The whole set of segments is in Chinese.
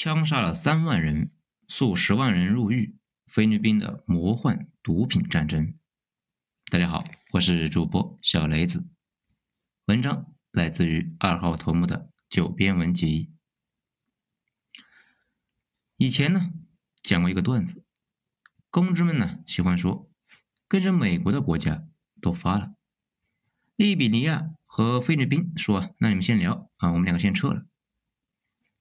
枪杀了三万人，数十万人入狱。菲律宾的魔幻毒品战争。大家好，我是主播小雷子。文章来自于二号头目的九编文集。以前呢，讲过一个段子，公知们呢喜欢说，跟着美国的国家都发了。利比尼亚和菲律宾说：“那你们先聊啊，我们两个先撤了。”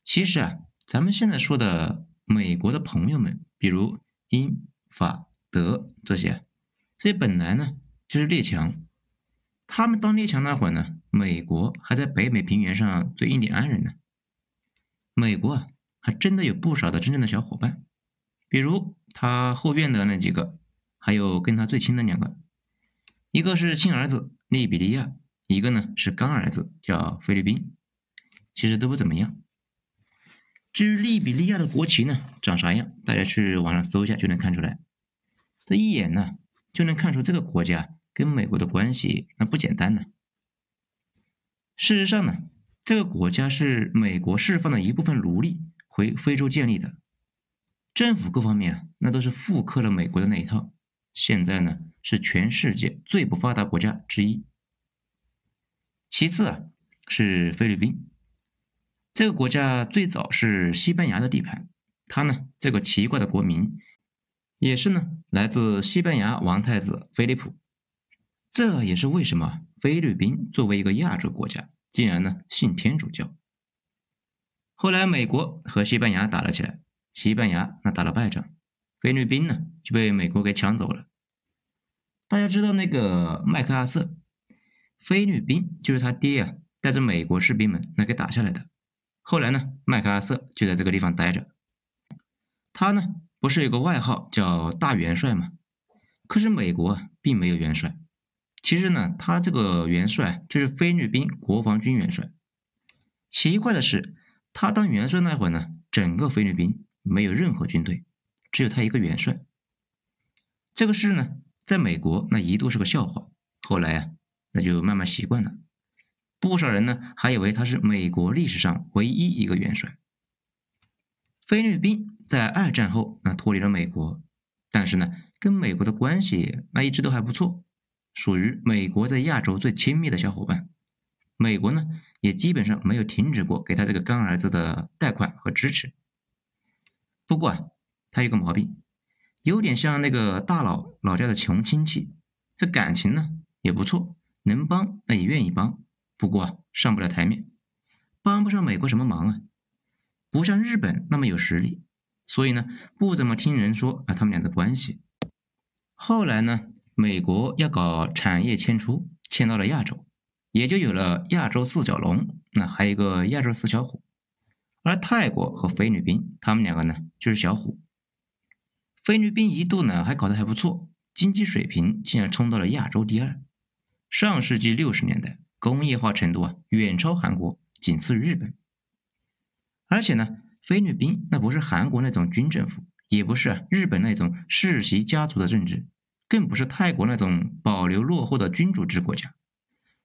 其实啊。咱们现在说的美国的朋友们，比如英法德这些，这些本来呢就是列强。他们当列强那会儿呢，美国还在北美平原上做印第安人呢。美国啊，还真的有不少的真正的小伙伴，比如他后院的那几个，还有跟他最亲的两个，一个是亲儿子利比利亚，一个呢是干儿子叫菲律宾，其实都不怎么样。至于利比利亚的国旗呢，长啥样？大家去网上搜一下就能看出来。这一眼呢，就能看出这个国家跟美国的关系那不简单呢。事实上呢，这个国家是美国释放的一部分奴隶回非洲建立的，政府各方面啊，那都是复刻了美国的那一套。现在呢，是全世界最不发达国家之一。其次啊，是菲律宾。这个国家最早是西班牙的地盘，他呢这个奇怪的国名，也是呢来自西班牙王太子菲利普。这也是为什么菲律宾作为一个亚洲国家，竟然呢信天主教。后来美国和西班牙打了起来，西班牙那打了败仗，菲律宾呢就被美国给抢走了。大家知道那个麦克阿瑟，菲律宾就是他爹呀带着美国士兵们那给打下来的。后来呢，麦克阿瑟就在这个地方待着。他呢，不是有个外号叫大元帅吗？可是美国并没有元帅。其实呢，他这个元帅就是菲律宾国防军元帅。奇怪的是，他当元帅那会儿呢，整个菲律宾没有任何军队，只有他一个元帅。这个事呢，在美国那一度是个笑话。后来啊，那就慢慢习惯了。不少人呢还以为他是美国历史上唯一一个元帅。菲律宾在二战后那脱离了美国，但是呢跟美国的关系那一直都还不错，属于美国在亚洲最亲密的小伙伴。美国呢也基本上没有停止过给他这个干儿子的贷款和支持。不过啊，他有个毛病，有点像那个大佬老家的穷亲戚，这感情呢也不错，能帮那也愿意帮。不过上不了台面，帮不上美国什么忙啊，不像日本那么有实力，所以呢不怎么听人说啊他们俩的关系。后来呢，美国要搞产业迁出，迁到了亚洲，也就有了亚洲四小龙，那还有一个亚洲四小虎，而泰国和菲律宾他们两个呢就是小虎。菲律宾一度呢还搞得还不错，经济水平竟然冲到了亚洲第二。上世纪六十年代。工业化程度啊，远超韩国，仅次于日本。而且呢，菲律宾那不是韩国那种军政府，也不是日本那种世袭家族的政治，更不是泰国那种保留落后的君主制国家，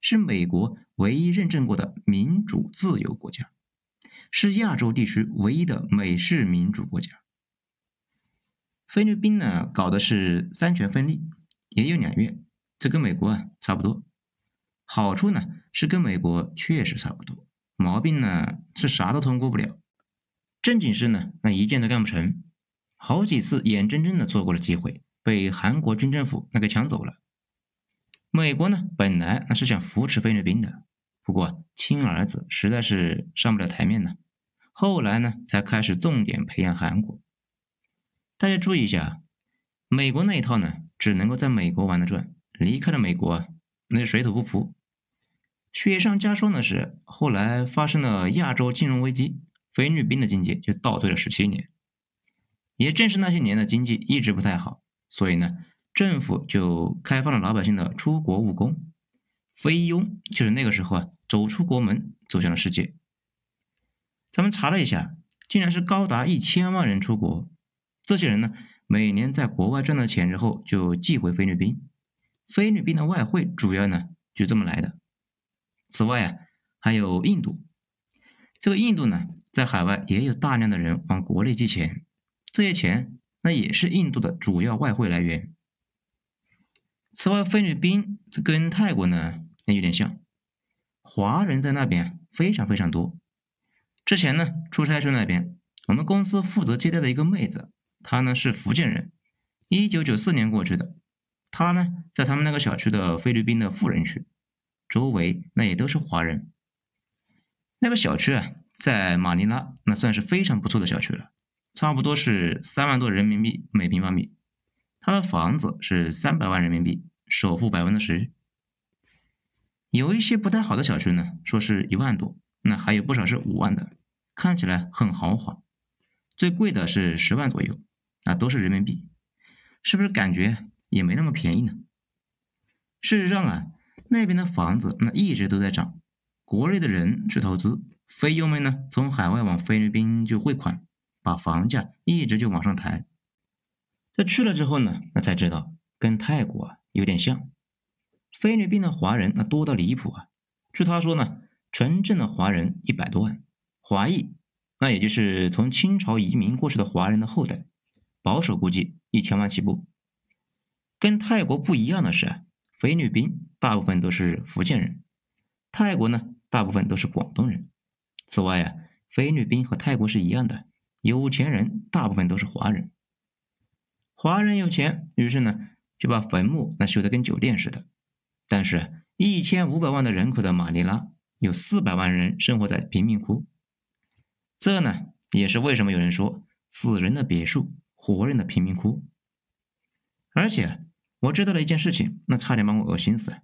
是美国唯一认证过的民主自由国家，是亚洲地区唯一的美式民主国家。菲律宾呢，搞的是三权分立，也有两院，这跟美国啊差不多。好处呢是跟美国确实差不多，毛病呢是啥都通过不了，正经事呢那一件都干不成，好几次眼睁睁的错过了机会，被韩国军政府那给抢走了。美国呢本来那是想扶持菲律宾的，不过亲儿子实在是上不了台面呢，后来呢才开始重点培养韩国。大家注意一下，美国那一套呢只能够在美国玩得转，离开了美国那就水土不服。雪上加霜的是，后来发生了亚洲金融危机，菲律宾的经济就倒退了十七年。也正是那些年的经济一直不太好，所以呢，政府就开放了老百姓的出国务工，菲佣就是那个时候啊，走出国门，走向了世界。咱们查了一下，竟然是高达一千万人出国。这些人呢，每年在国外赚到钱之后就寄回菲律宾，菲律宾的外汇主要呢就这么来的。此外啊，还有印度，这个印度呢，在海外也有大量的人往国内寄钱，这些钱那也是印度的主要外汇来源。此外，菲律宾这跟泰国呢也有点像，华人在那边非常非常多。之前呢出差去那边，我们公司负责接待的一个妹子，她呢是福建人，一九九四年过去的。她呢在他们那个小区的菲律宾的富人区，周围那也都是华人。那个小区啊，在马尼拉那算是非常不错的小区了，差不多是三万多人民币每平方米。他的房子是三百万人民币，首付百分之十。有一些不太好的小区呢，说是一万多，那还有不少是五万的，看起来很豪华。最贵的是十万左右，那都是人民币，是不是感觉也没那么便宜呢？事实上啊，那边的房子那一直都在涨。国内的人去投资，菲佣们呢从海外往菲律宾就汇款，把房价一直就往上抬。这去了之后呢，那才知道跟泰国啊有点像。菲律宾的华人那多到离谱啊！据他说呢，纯正的华人一百多万，华裔那也就是从清朝移民过去的华人的后代，保守估计一千万起步。跟泰国不一样的是，菲律宾大部分都是福建人，泰国呢。大部分都是广东人。此外啊，菲律宾和泰国是一样的，有钱人大部分都是华人。华人有钱，于是呢就把坟墓那修得跟酒店似的。但是，一千五百万的人口的马尼拉，有四百万人生活在贫民窟。这呢也是为什么有人说死人的别墅，活人的贫民窟。而且我知道了一件事情，那差点把我恶心死了。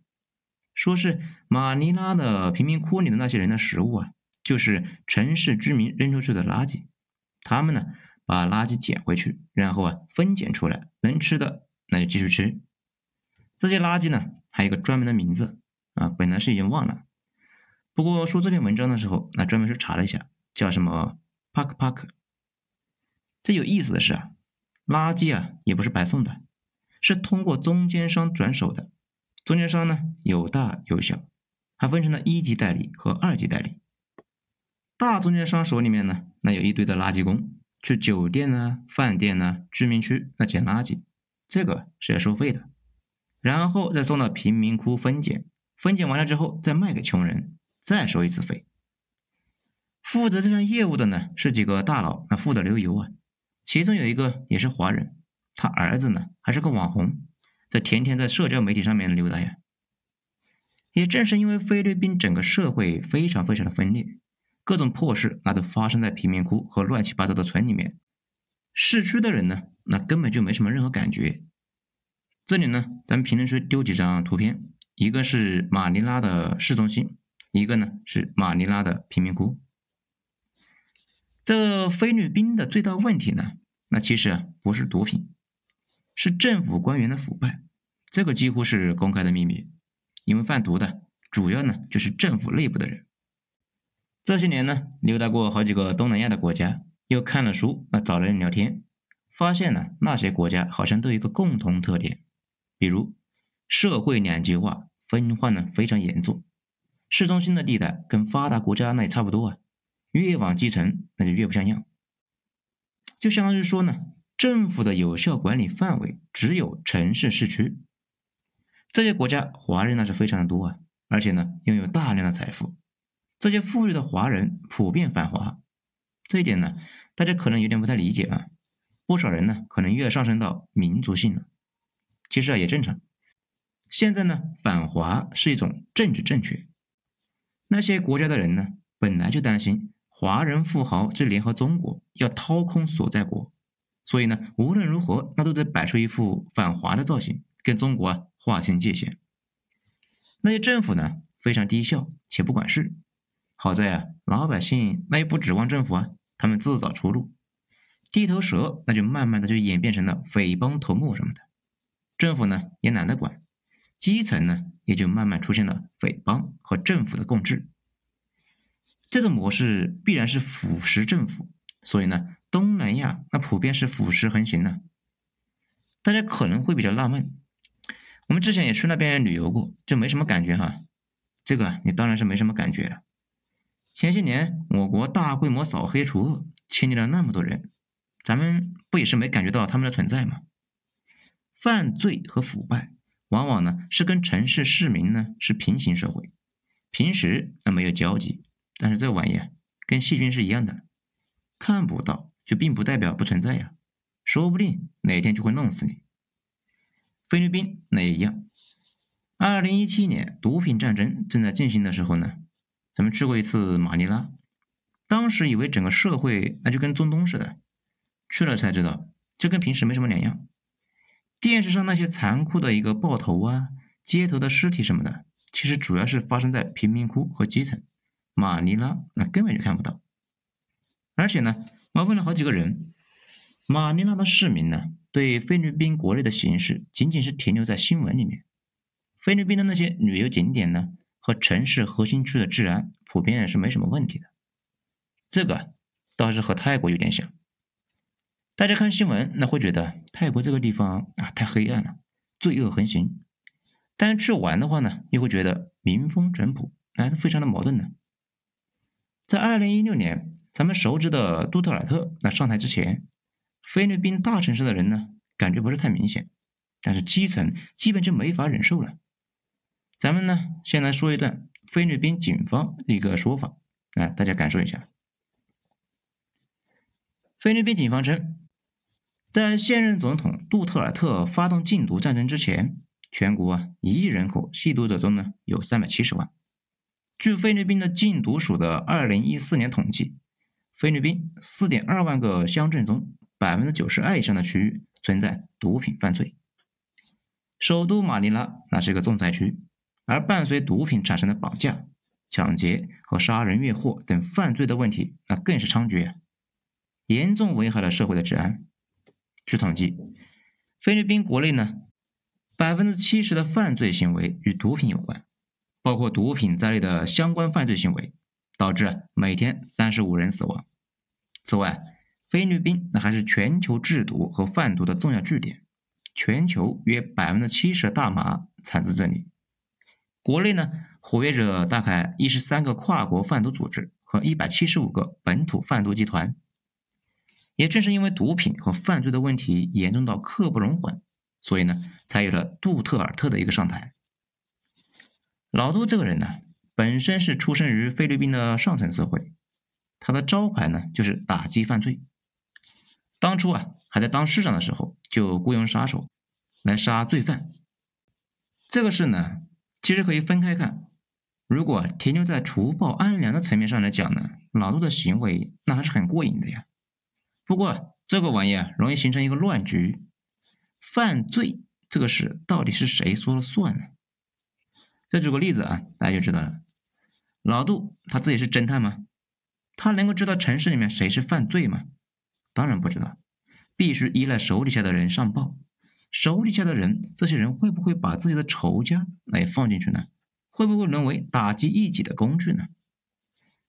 说是马尼拉的贫民窟里的那些人的食物啊，就是城市居民扔出去的垃圾。他们呢，把垃圾捡回去，然后啊，分拣出来能吃的那就继续吃。这些垃圾呢，还有个专门的名字啊，本来是已经忘了。不过说这篇文章的时候，那专门去查了一下，叫什么 “park park”。这有意思的是啊，垃圾啊也不是白送的，是通过中间商转手的。中间商呢有大有小，还分成了一级代理和二级代理。大中间商手里面呢，那有一堆的垃圾工，去酒店呢、饭店呢、居民区那捡垃圾，这个是要收费的，然后再送到贫民窟分拣，分拣完了之后再卖给穷人，再收一次费。负责这项业务的呢是几个大佬，那富得流油啊，其中有一个也是华人，他儿子呢还是个网红。这天天在社交媒体上面溜达呀。也正是因为菲律宾整个社会非常非常的分裂，各种破事那都发生在贫民窟和乱七八糟的村里面。市区的人呢，那根本就没什么任何感觉。这里呢，咱们评论区丢几张图片，一个是马尼拉的市中心，一个呢是马尼拉的贫民窟。这菲律宾的最大问题呢，那其实啊不是毒品。是政府官员的腐败，这个几乎是公开的秘密。因为贩毒的主要呢就是政府内部的人。这些年呢，溜达过好几个东南亚的国家，又看了书，那找人聊天，发现呢那些国家好像都有一个共同特点，比如社会两极化分化呢非常严重，市中心的地带跟发达国家那也差不多啊，越往基层那就越不像样，就相当于说呢。政府的有效管理范围只有城市市区，这些国家华人那是非常的多啊，而且呢拥有大量的财富，这些富裕的华人普遍反华，这一点呢大家可能有点不太理解啊，不少人呢可能又要上升到民族性了，其实啊也正常，现在呢反华是一种政治正确，那些国家的人呢本来就担心华人富豪这联合中国要掏空所在国。所以呢，无论如何，那都得摆出一副反华的造型，跟中国啊划清界限。那些政府呢，非常低效且不管事。好在啊，老百姓那也不指望政府啊，他们自找出路。地头蛇那就慢慢的就演变成了匪帮头目什么的，政府呢也懒得管，基层呢也就慢慢出现了匪帮和政府的共治。这种模式必然是腐蚀政府，所以呢。东南亚那普遍是腐蚀横行的，大家可能会比较纳闷，我们之前也去那边旅游过，就没什么感觉哈。这个你当然是没什么感觉了。前些年我国大规模扫黑除恶，清理了那么多人，咱们不也是没感觉到他们的存在吗？犯罪和腐败往往呢是跟城市市民呢是平行社会，平时那没有交集，但是这玩意跟细菌是一样的，看不到就并不代表不存在呀，说不定哪天就会弄死你。菲律宾那也一样。二零一七年毒品战争正在进行的时候呢，咱们去过一次马尼拉，当时以为整个社会那就跟中东似的，去了才知道，这跟平时没什么两样。电视上那些残酷的一个爆头啊，街头的尸体什么的，其实主要是发生在贫民窟和基层。马尼拉那根本就看不到。而且呢，我问了好几个人，马尼拉的市民呢，对菲律宾国内的形势仅仅是停留在新闻里面。菲律宾的那些旅游景点呢，和城市核心区的治安普遍是没什么问题的。这个倒是和泰国有点像。大家看新闻，那会觉得泰国这个地方啊太黑暗了，罪恶横行；但是去玩的话呢，又会觉得民风淳朴，那非常的矛盾呢。在二零一六年，咱们熟知的杜特尔特那上台之前，菲律宾大城市的人呢，感觉不是太明显，但是基层基本就没法忍受了。咱们呢，先来说一段菲律宾警方一个说法，来大家感受一下。菲律宾警方称。在现任总统杜特尔特发动禁毒战争之前，全国啊一亿人口吸毒者中呢有三百七十万。据菲律宾的禁毒署的二零一四年统计，菲律宾四点二万个乡镇中，百分之九十二以上的区域存在毒品犯罪。首都马尼拉那是一个重灾区，而伴随毒品产生的绑架、抢劫和杀人越货等犯罪的问题，那更是猖獗，严重危害了社会的治安。据统计，菲律宾国内呢，百分之七十的犯罪行为与毒品有关，包括毒品在内的相关犯罪行为，导致每天三十五人死亡。此外，菲律宾那还是全球制毒和贩毒的重要据点，全球约百分之七十的大麻产自这里。国内呢，活跃着大概一十三个跨国贩毒组织和一百七十五个本土贩毒集团。也正是因为毒品和犯罪的问题严重到刻不容缓，所以呢，才有了杜特尔特的一个上台。老杜这个人呢，本身是出生于菲律宾的上层社会，他的招牌呢就是打击犯罪。当初啊，还在当市长的时候，就雇佣杀手来杀罪犯。这个事呢，其实可以分开看。如果停留在除暴安良的层面上来讲呢，老杜的行为那还是很过瘾的呀。不过这个玩意啊，容易形成一个乱局。犯罪这个事到底是谁说了算呢？再举个例子啊，大家就知道了。老杜他自己是侦探吗？他能够知道城市里面谁是犯罪吗？当然不知道，必须依赖手底下的人上报。手底下的人，这些人会不会把自己的仇家来放进去呢？会不会沦为打击异己的工具呢？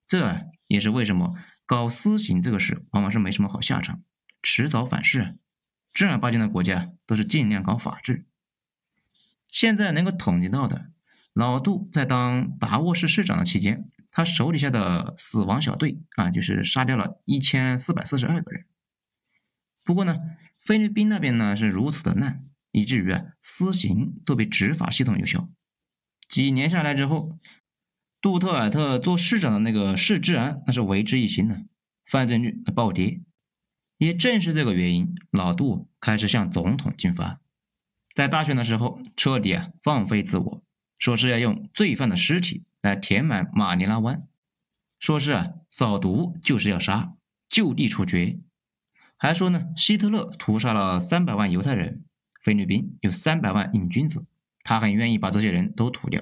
这也是为什么。搞私刑这个事，往往是没什么好下场，迟早反噬。正儿八经的国家都是尽量搞法治。现在能够统计到的，老杜在当达沃市市长的期间，他手底下的死亡小队啊，就是杀掉了一千四百四十二个人。不过呢，菲律宾那边呢是如此的烂，以至于啊，私刑都比执法系统有效。几年下来之后。杜特尔特做市长的那个市治安那是为之一新的，犯罪率暴跌。也正是这个原因，老杜开始向总统进发，在大选的时候彻底啊放飞自我，说是要用罪犯的尸体来填满马尼拉湾，说是啊扫毒就是要杀，就地处决，还说呢希特勒屠杀了三百万犹太人，菲律宾有三百万瘾君子，他很愿意把这些人都屠掉。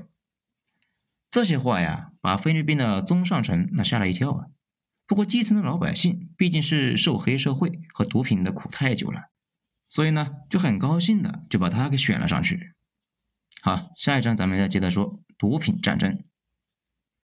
这些话呀，把菲律宾的中上层那吓了一跳啊。不过基层的老百姓毕竟是受黑社会和毒品的苦太久了，所以呢就很高兴的就把他给选了上去。好，下一章咱们再接着说毒品战争。